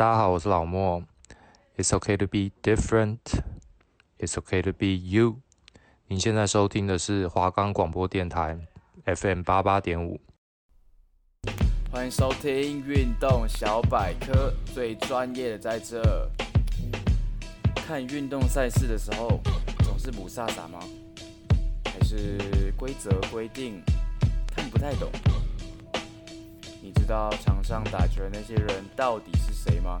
大家好，我是老莫。It's okay to be different. It's okay to be you. 您现在收听的是华冈广播电台 FM 八八点五。欢迎收听运动小百科，最专业的在这。看运动赛事的时候，总是雾煞煞吗？还是规则规定看不太懂？你知道场上打球的那些人到底是谁吗？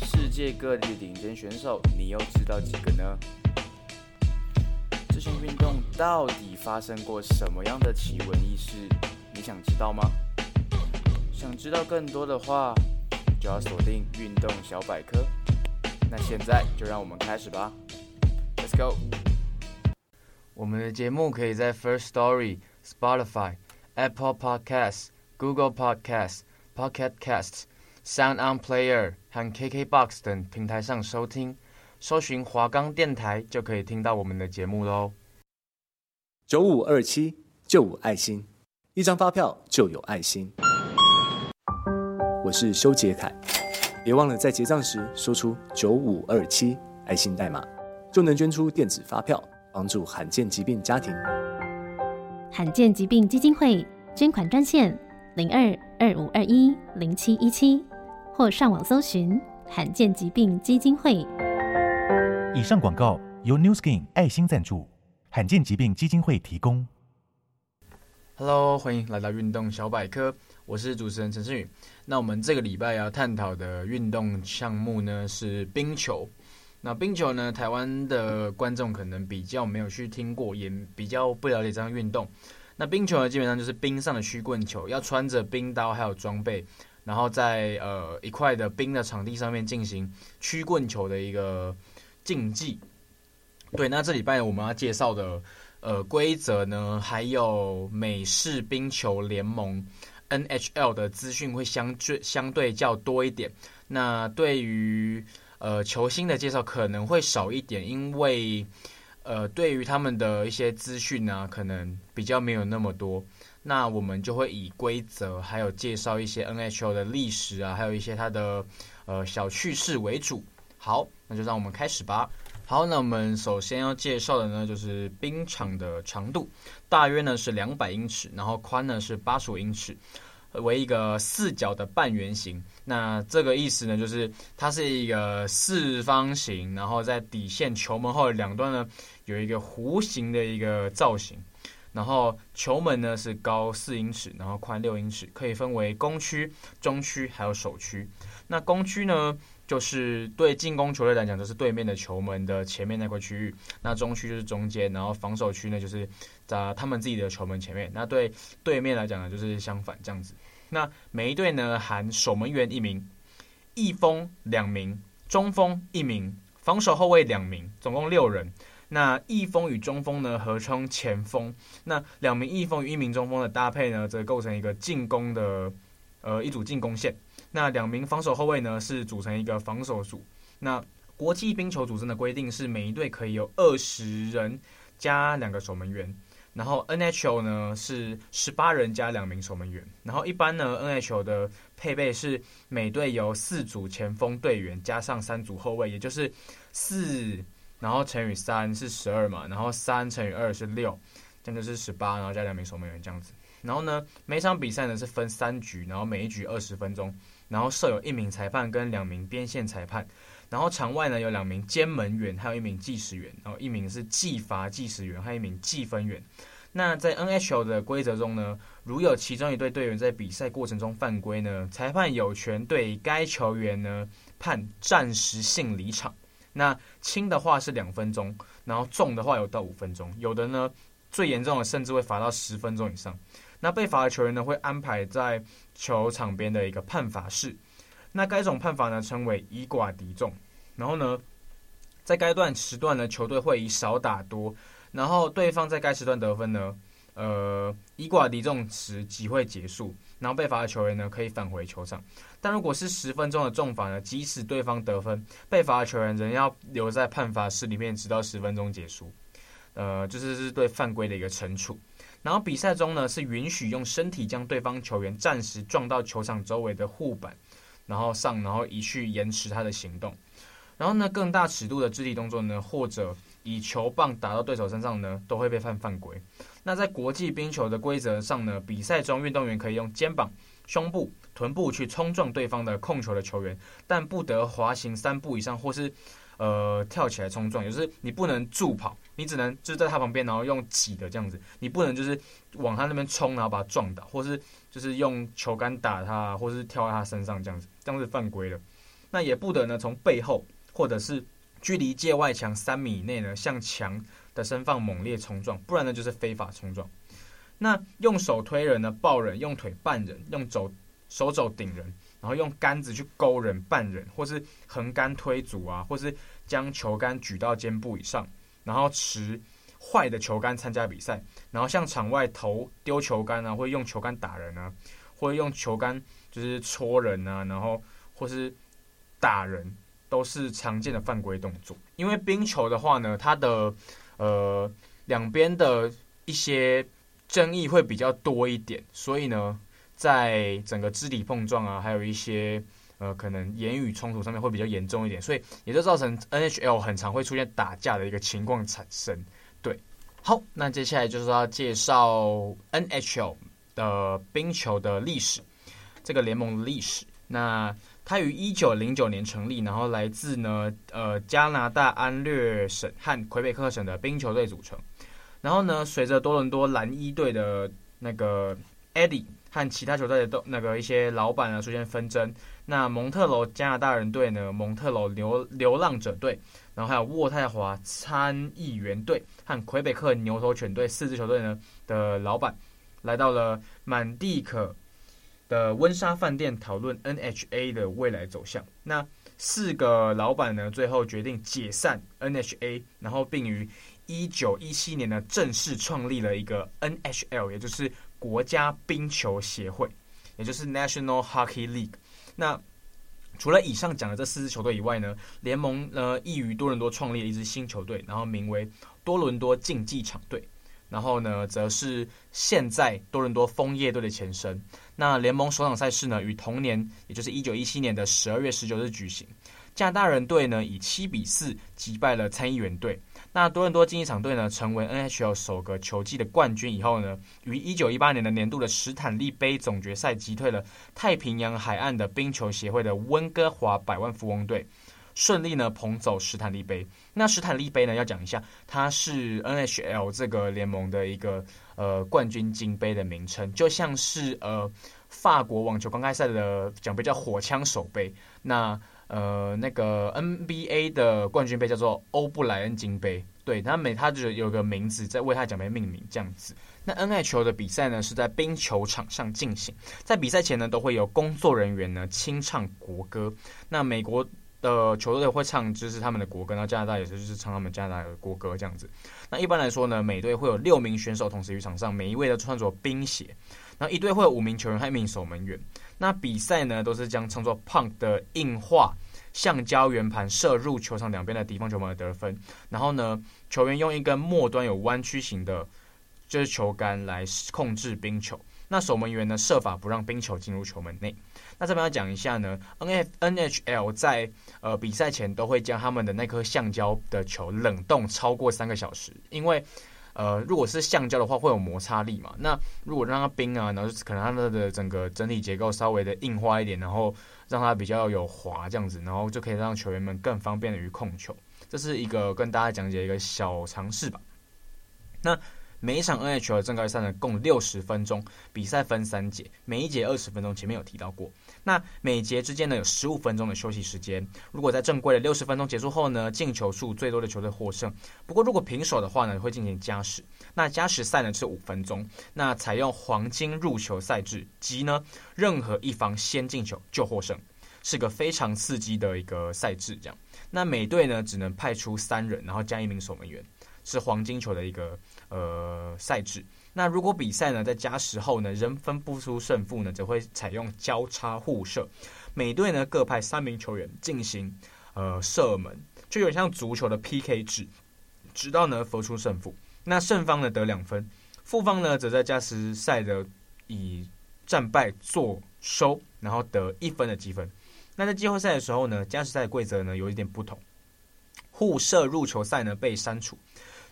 世界各地的顶尖选手，你又知道几个呢？这项运动到底发生过什么样的奇闻异事？你想知道吗？想知道更多的话，就要锁定运动小百科。那现在就让我们开始吧，Let's go！我们的节目可以在 First Story、Spotify、Apple Podcasts。Google Podcast、Pocket Casts、Sound On Player 和 KKBox 等平台上收听，搜寻华冈电台就可以听到我们的节目喽。九五二七就五爱心，一张发票就有爱心。我是修杰楷，别忘了在结账时说出九五二七爱心代码，就能捐出电子发票，帮助罕见疾病家庭。罕见疾病基金会捐款专线。零二二五二一零七一七，或上网搜寻罕见疾病基金会。以上广告由 New Skin 爱心赞助，罕见疾病基金会提供。Hello，欢迎来到运动小百科，我是主持人陈胜宇。那我们这个礼拜要探讨的运动项目呢是冰球。那冰球呢，台湾的观众可能比较没有去听过，也比较不了解这项运动。那冰球呢，基本上就是冰上的曲棍球，要穿着冰刀还有装备，然后在呃一块的冰的场地上面进行曲棍球的一个竞技。对，那这礼拜我们要介绍的呃规则呢，还有美式冰球联盟 NHL 的资讯会相对相对较多一点。那对于呃球星的介绍可能会少一点，因为。呃，对于他们的一些资讯呢，可能比较没有那么多。那我们就会以规则，还有介绍一些 NHL 的历史啊，还有一些它的呃小趣事为主。好，那就让我们开始吧。好，那我们首先要介绍的呢，就是冰场的长度，大约呢是两百英尺，然后宽呢是八十五英尺。为一个四角的半圆形，那这个意思呢，就是它是一个四方形，然后在底线球门后两端呢，有一个弧形的一个造型，然后球门呢是高四英尺，然后宽六英尺，可以分为攻区、中区还有守区。那攻区呢，就是对进攻球队来讲，就是对面的球门的前面那块区域；那中区就是中间，然后防守区呢，就是在他们自己的球门前面。那对对面来讲呢，就是相反这样子。那每一队呢，含守门员一名，翼锋两名，中锋一名，防守后卫两名，总共六人。那翼锋与中锋呢，合称前锋。那两名翼锋与一名中锋的搭配呢，则构成一个进攻的呃一组进攻线。那两名防守后卫呢，是组成一个防守组。那国际冰球组织的规定是，每一队可以有二十人加两个守门员。然后 NHL 呢是十八人加两名守门员。然后一般呢 NHL 的配备是每队有四组前锋队员加上三组后卫，也就是四，然后乘以三是十二嘛，然后三乘以二是六，这样就是十八，然后加两名守门员这样子。然后呢每场比赛呢是分三局，然后每一局二十分钟，然后设有一名裁判跟两名边线裁判。然后场外呢有两名监门员，还有一名计时员，然后一名是计罚计时员，还有一名计分员。那在 NHL 的规则中呢，如有其中一队队员在比赛过程中犯规呢，裁判有权对该球员呢判暂时性离场。那轻的话是两分钟，然后重的话有到五分钟，有的呢最严重的甚至会罚到十分钟以上。那被罚的球员呢会安排在球场边的一个判罚室。那该种判罚呢称为以寡敌众，然后呢，在该段时段呢，球队会以少打多，然后对方在该时段得分呢，呃，以寡敌众时即会结束，然后被罚的球员呢可以返回球场。但如果是十分钟的重罚呢，即使对方得分，被罚的球员仍要留在判罚室里面直到十分钟结束，呃，就是是对犯规的一个惩处。然后比赛中呢是允许用身体将对方球员暂时撞到球场周围的护板。然后上，然后移去延迟他的行动。然后呢，更大尺度的肢体动作呢，或者以球棒打到对手身上呢，都会被判犯规。那在国际冰球的规则上呢，比赛中运动员可以用肩膀、胸部、臀部去冲撞对方的控球的球员，但不得滑行三步以上，或是呃跳起来冲撞。也就是你不能助跑，你只能就是在他旁边，然后用挤的这样子，你不能就是往他那边冲，然后把他撞倒，或是就是用球杆打他，或是跳在他身上这样子，这样子犯规的。那也不得呢从背后或者是距离界外墙三米以内呢向墙的身放猛烈冲撞，不然呢就是非法冲撞。那用手推人呢，抱人，用腿绊人，用肘手肘顶人，然后用杆子去勾人、绊人，或是横杆推阻啊，或是将球杆举到肩部以上，然后持坏的球杆参加比赛，然后向场外投丢球杆啊，或用球杆打人啊，或用球杆就是戳人啊，然后或是打人，都是常见的犯规动作。因为冰球的话呢，它的呃两边的一些。争议会比较多一点，所以呢，在整个肢体碰撞啊，还有一些呃可能言语冲突上面会比较严重一点，所以也就造成 NHL 很常会出现打架的一个情况产生。对，好，那接下来就是要介绍 NHL 的冰球的历史，这个联盟的历史。那它于一九零九年成立，然后来自呢呃加拿大安略省和魁北克省的冰球队组成。然后呢，随着多伦多蓝衣队的那个 Eddie 和其他球队的都那个一些老板呢出现纷争，那蒙特娄加拿大人队呢，蒙特娄流流浪者队，然后还有渥太华参议员队和魁北克牛头犬队四支球队呢的老板，来到了满地可的温莎饭店讨论 NHA 的未来走向。那四个老板呢，最后决定解散 NHA，然后并于一九一七年呢，正式创立了一个 NHL，也就是国家冰球协会，也就是 National Hockey League。那除了以上讲的这四支球队以外呢，联盟呢亦于多伦多创立了一支新球队，然后名为多伦多竞技场队。然后呢，则是现在多伦多枫叶队的前身。那联盟首场赛事呢，于同年，也就是一九一七年的十二月十九日举行。加拿大人队呢，以七比四击败了参议员队。那多伦多竞技场队呢，成为 NHL 首个球季的冠军以后呢，于一九一八年的年度的史坦利杯总决赛击退了太平洋海岸的冰球协会的温哥华百万富翁队，顺利呢捧走史坦利杯。那史坦利杯呢，要讲一下，它是 NHL 这个联盟的一个呃冠军金杯的名称，就像是呃法国网球公开赛的奖杯叫火枪手杯。那呃，那个 NBA 的冠军杯叫做欧布莱恩金杯，对，它每它就有个名字在为它奖杯命名这样子。那 NHL 的比赛呢是在冰球场上进行，在比赛前呢都会有工作人员呢清唱国歌。那美国的球队会唱就是他们的国歌，那加拿大也是就是唱他们加拿大的国歌这样子。那一般来说呢，每队会有六名选手同时于场上，每一位都穿着冰鞋。然后一队会有五名球员和一名守门员。那比赛呢，都是将称作 puck 的硬化橡胶圆盘射入球场两边的敌方球门得分。然后呢，球员用一根末端有弯曲型的，就是球杆来控制冰球。那守门员呢，设法不让冰球进入球门内。那这边要讲一下呢，N F N H L 在呃比赛前都会将他们的那颗橡胶的球冷冻超过三个小时，因为。呃，如果是橡胶的话，会有摩擦力嘛？那如果让它冰啊，然后可能它的整个整体结构稍微的硬化一点，然后让它比较有滑这样子，然后就可以让球员们更方便的于控球。这是一个跟大家讲解一个小常识吧。那。每一场 NHL 正规赛呢，共六十分钟，比赛分三节，每一节二十分钟。前面有提到过，那每节之间呢有十五分钟的休息时间。如果在正规的六十分钟结束后呢，进球数最多的球队获胜。不过如果平手的话呢，会进行加时。那加时赛呢是五分钟，那采用黄金入球赛制，即呢任何一方先进球就获胜，是个非常刺激的一个赛制。这样，那每队呢只能派出三人，然后加一名守门员。是黄金球的一个呃赛制。那如果比赛呢在加时后呢仍分不出胜负呢，则会采用交叉互射，每队呢各派三名球员进行呃射门，就有点像足球的 PK 制，直到呢分出胜负。那胜方呢得两分，负方呢则在加时赛的以战败作收，然后得一分的积分。那在季后赛的时候呢，加时赛规则呢有一点不同，互射入球赛呢被删除，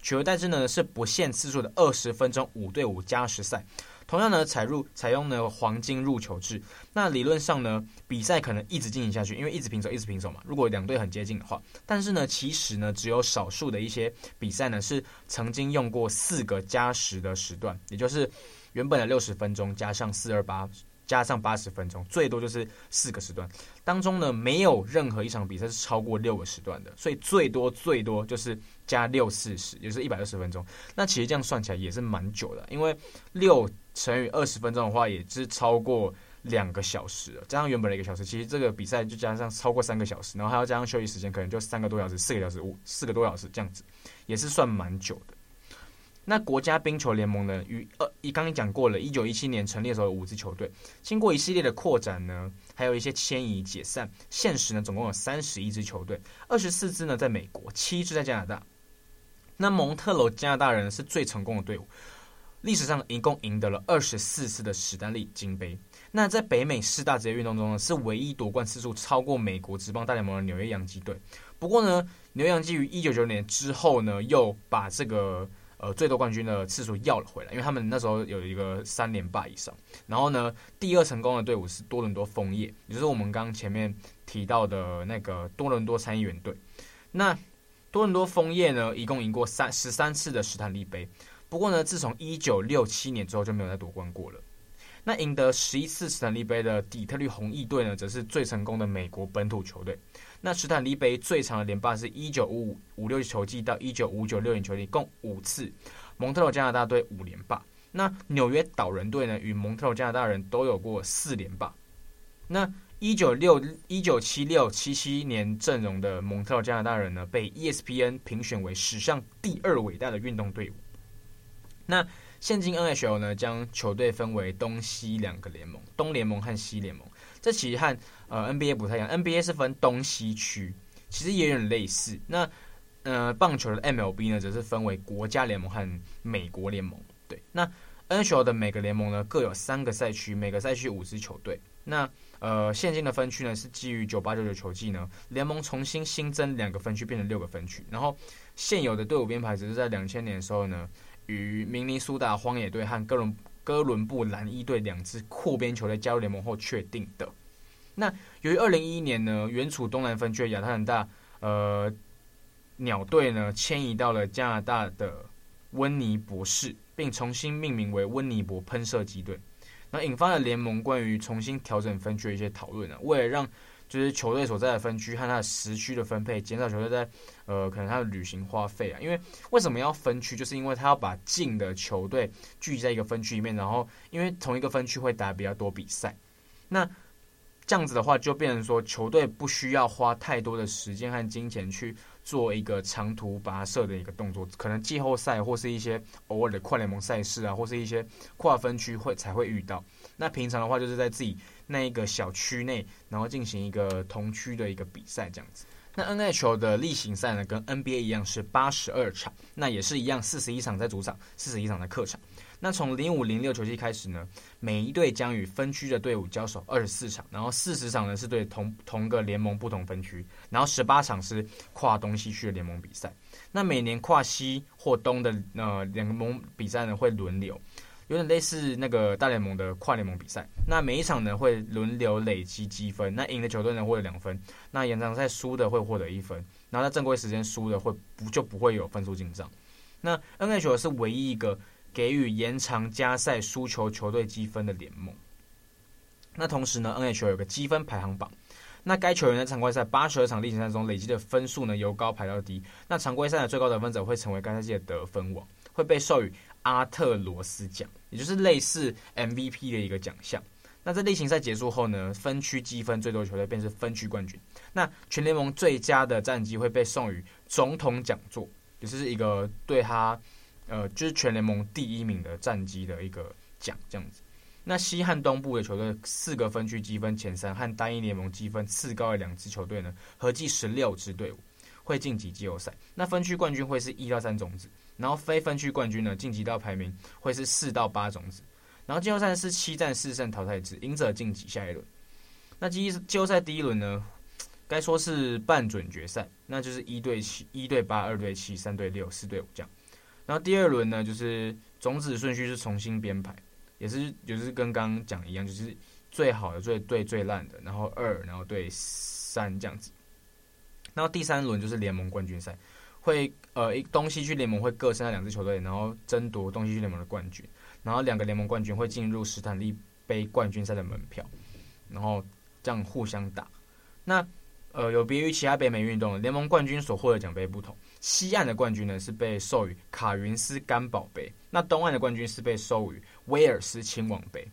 取而代之呢是不限次数的二十分钟五对五加时赛。同样呢，采入采用呢黄金入球制。那理论上呢，比赛可能一直进行下去，因为一直平手，一直平手嘛。如果两队很接近的话，但是呢，其实呢，只有少数的一些比赛呢，是曾经用过四个加时的时段，也就是原本的六十分钟加上四二八。加上八十分钟，最多就是四个时段当中呢，没有任何一场比赛是超过六个时段的，所以最多最多就是加六四十，也就是一百二十分钟。那其实这样算起来也是蛮久的，因为六乘以二十分钟的话，也是超过两个小时。加上原本的一个小时，其实这个比赛就加上超过三个小时，然后还要加上休息时间，可能就三个多小时、四个小时、五四个多小时这样子，也是算蛮久的。那国家冰球联盟呢？与呃，一刚刚讲过了，一九一七年成立的时候有五支球队，经过一系列的扩展呢，还有一些迁移解散，现时呢总共有三十一支球队，二十四支呢在美国，七支在加拿大。那蒙特娄加拿大人是最成功的队伍，历史上一共赢得了二十四次的史丹利金杯。那在北美四大职业运动中呢，是唯一夺冠次数超过美国职棒大联盟的纽约洋基队。不过呢，纽约洋基于一九九九年之后呢，又把这个。呃，最多冠军的次数要了回来，因为他们那时候有一个三连霸以上。然后呢，第二成功的队伍是多伦多枫叶，也就是我们刚前面提到的那个多伦多参议员队。那多伦多枫叶呢，一共赢过三十三次的史坦利杯。不过呢，自从一九六七年之后就没有再夺冠过了。那赢得十一次史坦利杯的底特律红翼队呢，则是最成功的美国本土球队。那史坦利杯最长的连霸是一九五五五六球季到一九五九六年球季，共五次。蒙特娄加拿大队五连霸。那纽约岛人队呢，与蒙特娄加拿大人都有过四连霸。那一九六一九七六七七年阵容的蒙特加拿大人呢，被 ESPN 评选为史上第二伟大的运动队伍。那现今 NHL 呢，将球队分为东西两个联盟，东联盟和西联盟。这其实和呃 NBA 不太一样，NBA 是分东西区，其实也有点类似。那呃棒球的 MLB 呢，则是分为国家联盟和美国联盟。对，那 NHL 的每个联盟呢，各有三个赛区，每个赛区五支球队。那呃现今的分区呢，是基于九八九九球季呢，联盟重新新增两个分区，变成六个分区。然后现有的队伍编排只是在两千年的时候呢，与明尼苏达荒野队和哥伦。哥伦布蓝衣队两支扩编球队加入联盟后确定的。那由于二零一一年呢，原处东南分区的亚特兰大呃鸟队呢迁移到了加拿大的温尼伯市，并重新命名为温尼伯喷射机队，那引发了联盟关于重新调整分区的一些讨论啊，为了让就是球队所在的分区和它的时区的分配，减少球队在呃可能它的旅行花费啊。因为为什么要分区？就是因为他要把近的球队聚集在一个分区里面，然后因为同一个分区会打比较多比赛。那这样子的话，就变成说球队不需要花太多的时间和金钱去做一个长途跋涉的一个动作。可能季后赛或是一些偶尔的跨联盟赛事啊，或是一些跨分区会才会遇到。那平常的话，就是在自己。那一个小区内，然后进行一个同区的一个比赛，这样子。那 NHL 的例行赛呢，跟 NBA 一样是八十二场，那也是一样四十一场在主场，四十一场在客场。那从零五零六球季开始呢，每一队将与分区的队伍交手二十四场，然后四十场呢是对同同个联盟不同分区，然后十八场是跨东西区的联盟比赛。那每年跨西或东的呃联盟比赛呢会轮流。有点类似那个大联盟的跨联盟比赛，那每一场呢会轮流累积积分，那赢的球队呢获得两分，那延长赛输的会获得一分，然后在正规时间输的会不就不会有分数进账。那 NHL 是唯一一个给予延长加赛输球球队积分的联盟。那同时呢，NHL 有个积分排行榜，那该球员在常规赛八十二场例行赛中累积的分数呢由高排到低，那常规赛的最高得分者会成为该赛季的得分王，会被授予阿特罗斯奖，也就是类似 MVP 的一个奖项。那在例行赛结束后呢，分区积分最多的球队便是分区冠军。那全联盟最佳的战绩会被送予总统奖座，也就是一个对他呃，就是全联盟第一名的战绩的一个奖这样子。那西和东部的球队四个分区积分前三和单一联盟积分次高的两支球队呢，合计十六支队伍会晋级季后赛。那分区冠军会是一到三种子。然后非分区冠军呢，晋级到排名会是四到八种子，然后季后赛是七战四胜淘汰制，赢者晋级下一轮。那季季后赛第一轮呢，该说是半准决赛，那就是一对七、一对八、二对七、三对六、四对五这样。然后第二轮呢，就是种子顺序是重新编排，也是就是跟刚刚讲一样，就是最好的最对最烂的，然后二，然后对三这样子。然后第三轮就是联盟冠军赛，会呃一东西区联盟会各剩下两支球队，然后争夺东西区联盟的冠军，然后两个联盟冠军会进入史坦利杯冠军赛的门票，然后这样互相打。那呃有别于其他北美运动，联盟冠军所获得奖杯不同，西岸的冠军呢是被授予卡云斯甘宝杯，那东岸的冠军是被授予威尔斯亲王杯，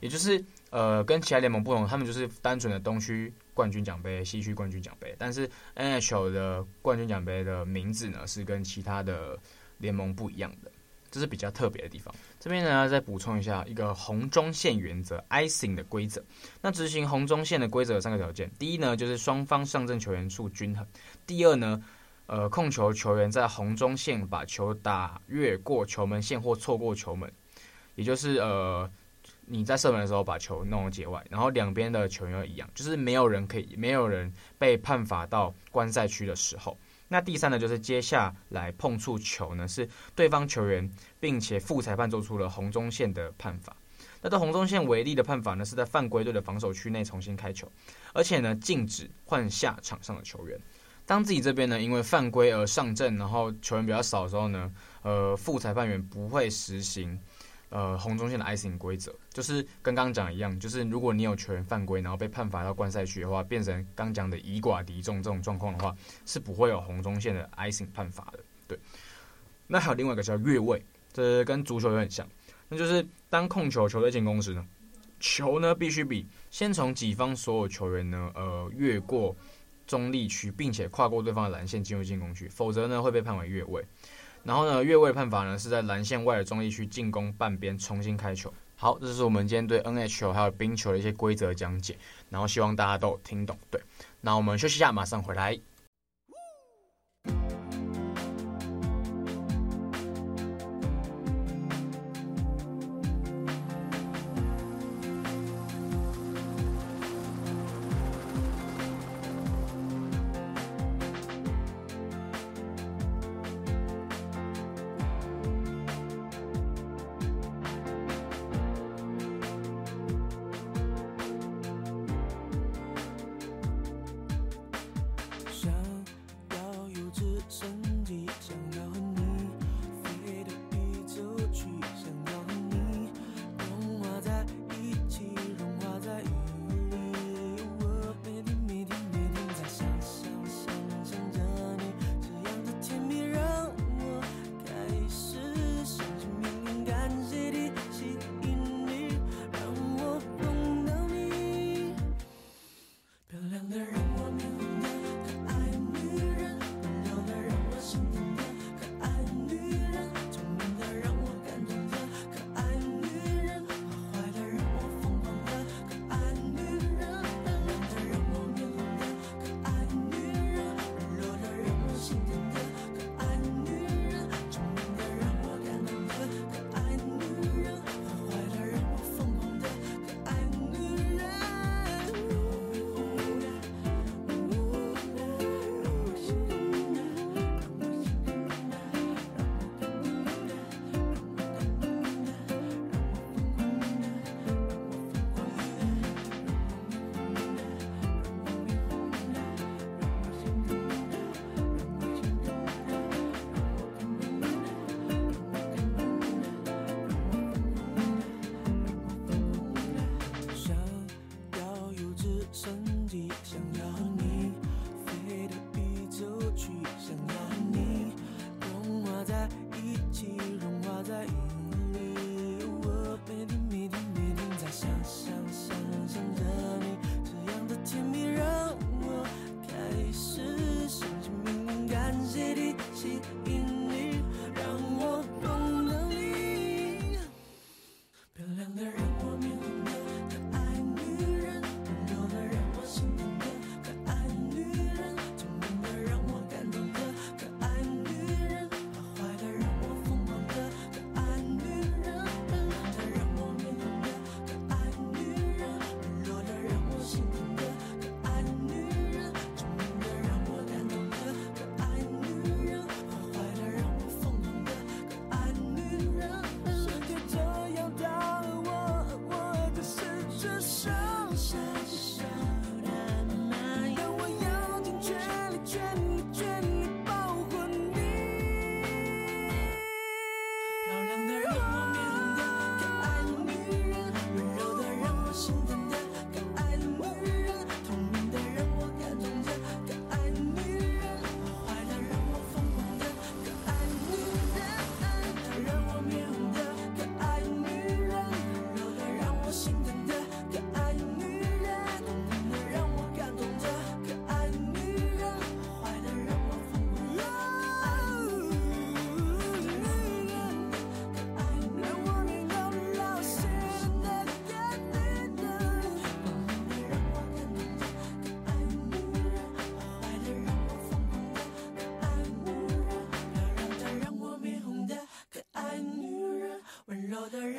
也就是呃跟其他联盟不同，他们就是单纯的东区。冠军奖杯、西区冠军奖杯，但是 NHL 的冠军奖杯的名字呢是跟其他的联盟不一样的，这是比较特别的地方。这边呢再补充一下一个红中线原则 （icing） 的规则。那执行红中线的规则有三个条件：第一呢，就是双方上阵球员数均衡；第二呢，呃，控球球员在红中线把球打越过球门线或错过球门，也就是呃。你在射门的时候把球弄到界外，然后两边的球员一样，就是没有人可以，没有人被判罚到观赛区的时候。那第三呢，就是接下来碰触球呢是对方球员，并且副裁判做出了红中线的判罚。那对红中线为例的判罚呢，是在犯规队的防守区内重新开球，而且呢禁止换下场上的球员。当自己这边呢因为犯规而上阵，然后球员比较少的时候呢，呃副裁判员不会实行。呃，红中线的 icing 规则就是跟刚刚讲一样，就是如果你有球员犯规，然后被判罚到观赛区的话，变成刚讲的以寡敌众这种状况的话，是不会有红中线的 icing 判罚的。对，那还有另外一个叫越位，这跟足球有点像，那就是当控球球队进攻时呢，球呢必须比先从己方所有球员呢，呃，越过中立区，并且跨过对方的蓝线进入进攻区，否则呢会被判为越位。然后呢，越位判罚呢是在蓝线外的中立区进攻半边重新开球。好，这是我们今天对 NHL 还有冰球的一些规则讲解，然后希望大家都有听懂。对，那我们休息一下，马上回来。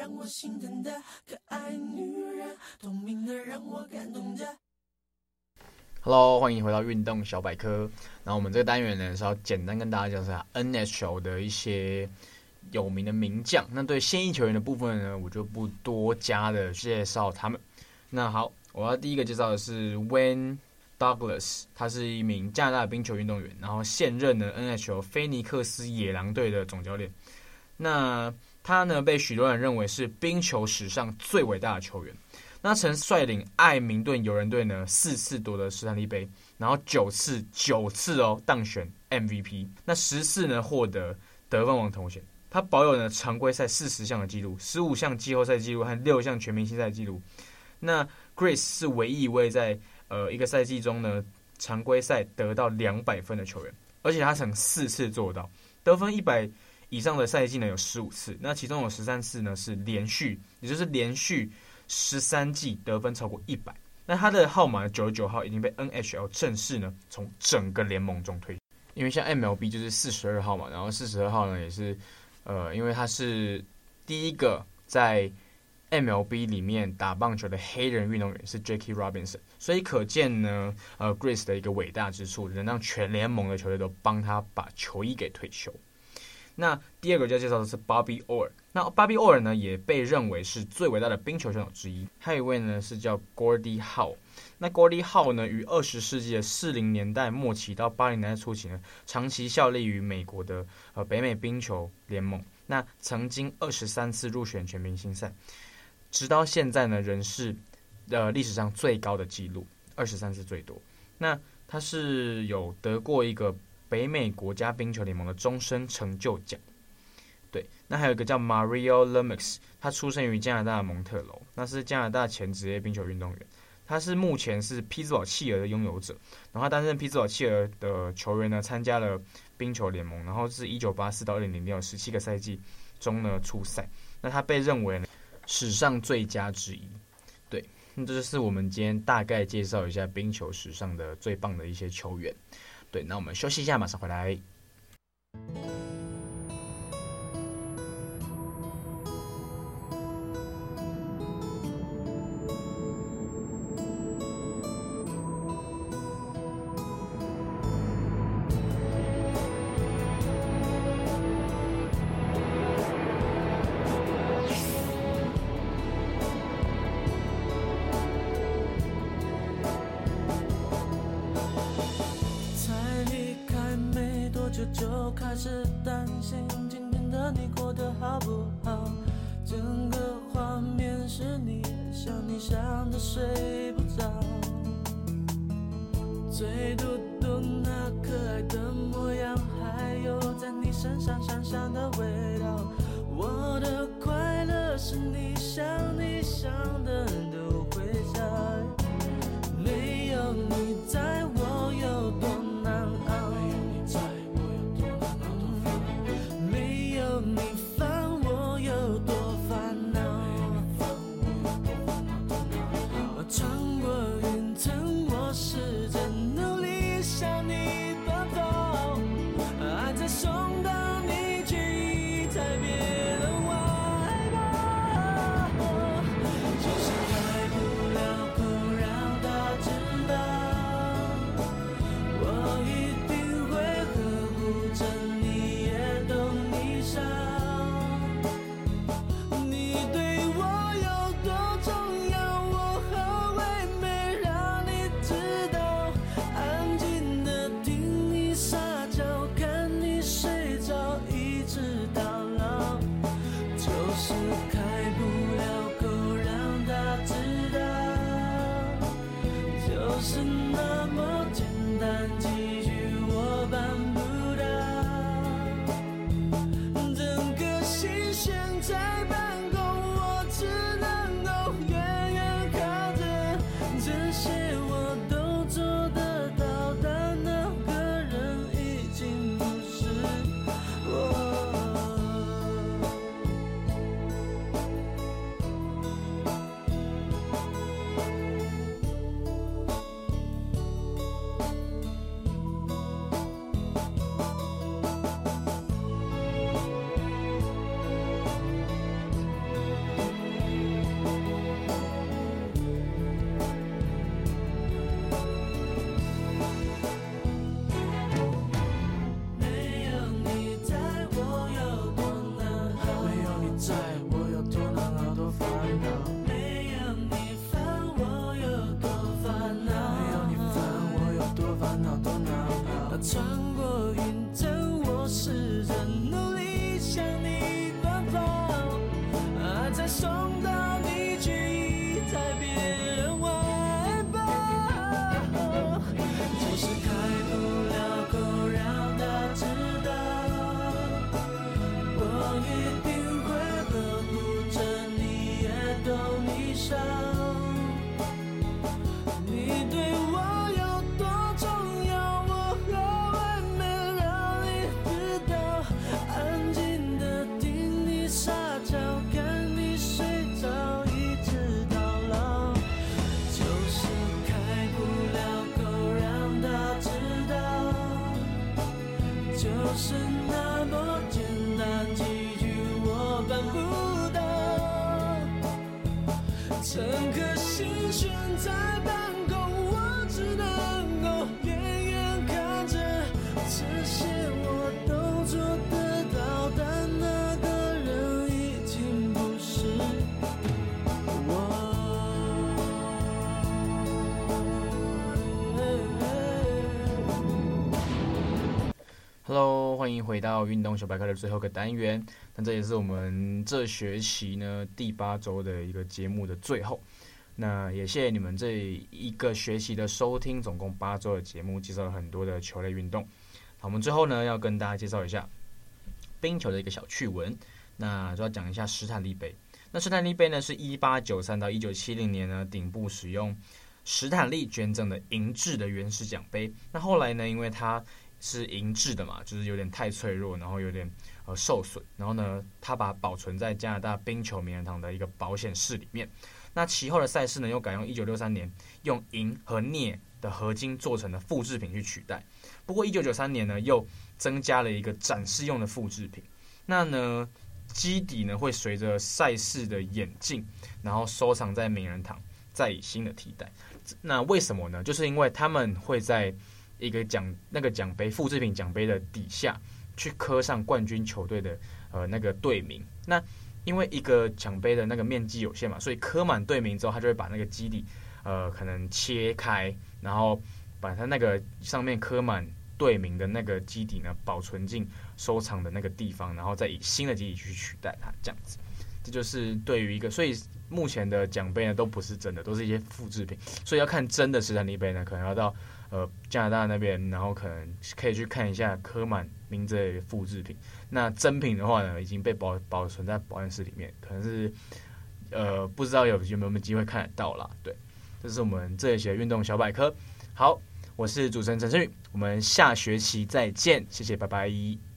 让我心疼的可爱女人，聪明的让我感动着。Hello，欢迎回到运动小百科。然后我们这个单元呢是要简单跟大家讲一下 NHL 的一些有名的名将。那对现役球员的部分呢，我就不多加的介绍他们。那好，我要第一个介绍的是 Wayne Douglas，他是一名加拿大的冰球运动员，然后现任的 NHL 菲尼克斯野狼队的总教练。那他呢被许多人认为是冰球史上最伟大的球员。那曾率领爱明顿游人队呢四次夺得史坦利杯，然后九次九次哦当选 MVP，那十次呢获得得分王头衔。他保有呢常规赛四十项的记录，十五项季后赛记录和六项全明星赛记录。那 Chris 是唯一一位在呃一个赛季中呢常规赛得到两百分的球员，而且他曾四次做到得分一百以上的赛季呢有十五次，那其中有十三次呢是连续，也就是连续。十三季得分超过一百，那他的号码九十九号已经被 NHL 正式呢从整个联盟中推，因为像 MLB 就是四十二号嘛，然后四十二号呢也是，呃，因为他是第一个在 MLB 里面打棒球的黑人运动员是 Jackie Robinson，所以可见呢，呃，Grace 的一个伟大之处，能让全联盟的球队都帮他把球衣给退休。那第二个要介绍的是 Bobby Orr。那 Bobby Orr 呢，也被认为是最伟大的冰球选手之一。还有一位呢是叫 Gordy Howe，。那 Gordy Howe 呢，于二十世纪的四零年代末期到八零年代初期呢，长期效力于美国的呃北美冰球联盟。那曾经二十三次入选全明星赛，直到现在呢，仍是呃历史上最高的纪录，二十三次最多。那他是有得过一个。北美国家冰球联盟的终身成就奖，对，那还有一个叫 Mario Lemix，他出生于加拿大的蒙特娄，那是加拿大前职业冰球运动员，他是目前是匹兹堡企鹅的拥有者，然后他担任匹兹堡企鹅的球员呢，参加了冰球联盟，然后是一九八四到二零零六十七个赛季中呢出赛，那他被认为呢史上最佳之一，对，那这就是我们今天大概介绍一下冰球史上的最棒的一些球员。对，那我们休息一下，马上回来。就开始担心今天的你过得好不好？整个画面是你想你想的睡不着嘴嘟嘟那可爱的模样还有在你身上香香的味道。我的快乐是你想你想的 Hello，欢迎回到运动小百科的最后一个单元。那这也是我们这学期呢第八周的一个节目的最后。那也谢谢你们这一个学期的收听，总共八周的节目，介绍了很多的球类运动。好，我们最后呢要跟大家介绍一下冰球的一个小趣闻。那就要讲一下史坦利杯。那史坦利杯呢是一八九三到一九七零年呢顶部使用史坦利捐赠的银质的原始奖杯。那后来呢，因为它是银制的嘛，就是有点太脆弱，然后有点。呃，受损，然后呢，他把保存在加拿大冰球名人堂的一个保险室里面。那其后的赛事呢，又改用一九六三年用银和镍的合金做成的复制品去取代。不过一九九三年呢，又增加了一个展示用的复制品。那呢，基底呢会随着赛事的演进，然后收藏在名人堂，再以新的替代。那为什么呢？就是因为他们会在一个奖那个奖杯复制品奖杯的底下。去刻上冠军球队的呃那个队名，那因为一个奖杯的那个面积有限嘛，所以刻满队名之后，他就会把那个基底呃可能切开，然后把它那个上面刻满队名的那个基底呢保存进收藏的那个地方，然后再以新的基底去取代它，这样子。这就是对于一个，所以目前的奖杯呢都不是真的，都是一些复制品，所以要看真的史坦利杯呢，可能要到。呃，加拿大那边，然后可能可以去看一下科曼名字的复制品。那真品的话呢，已经被保保存在保险室里面，可能是呃不知道有有没有机会看得到啦。对，这是我们这一些运动小百科。好，我是主持人陈胜宇，我们下学期再见，谢谢，拜拜。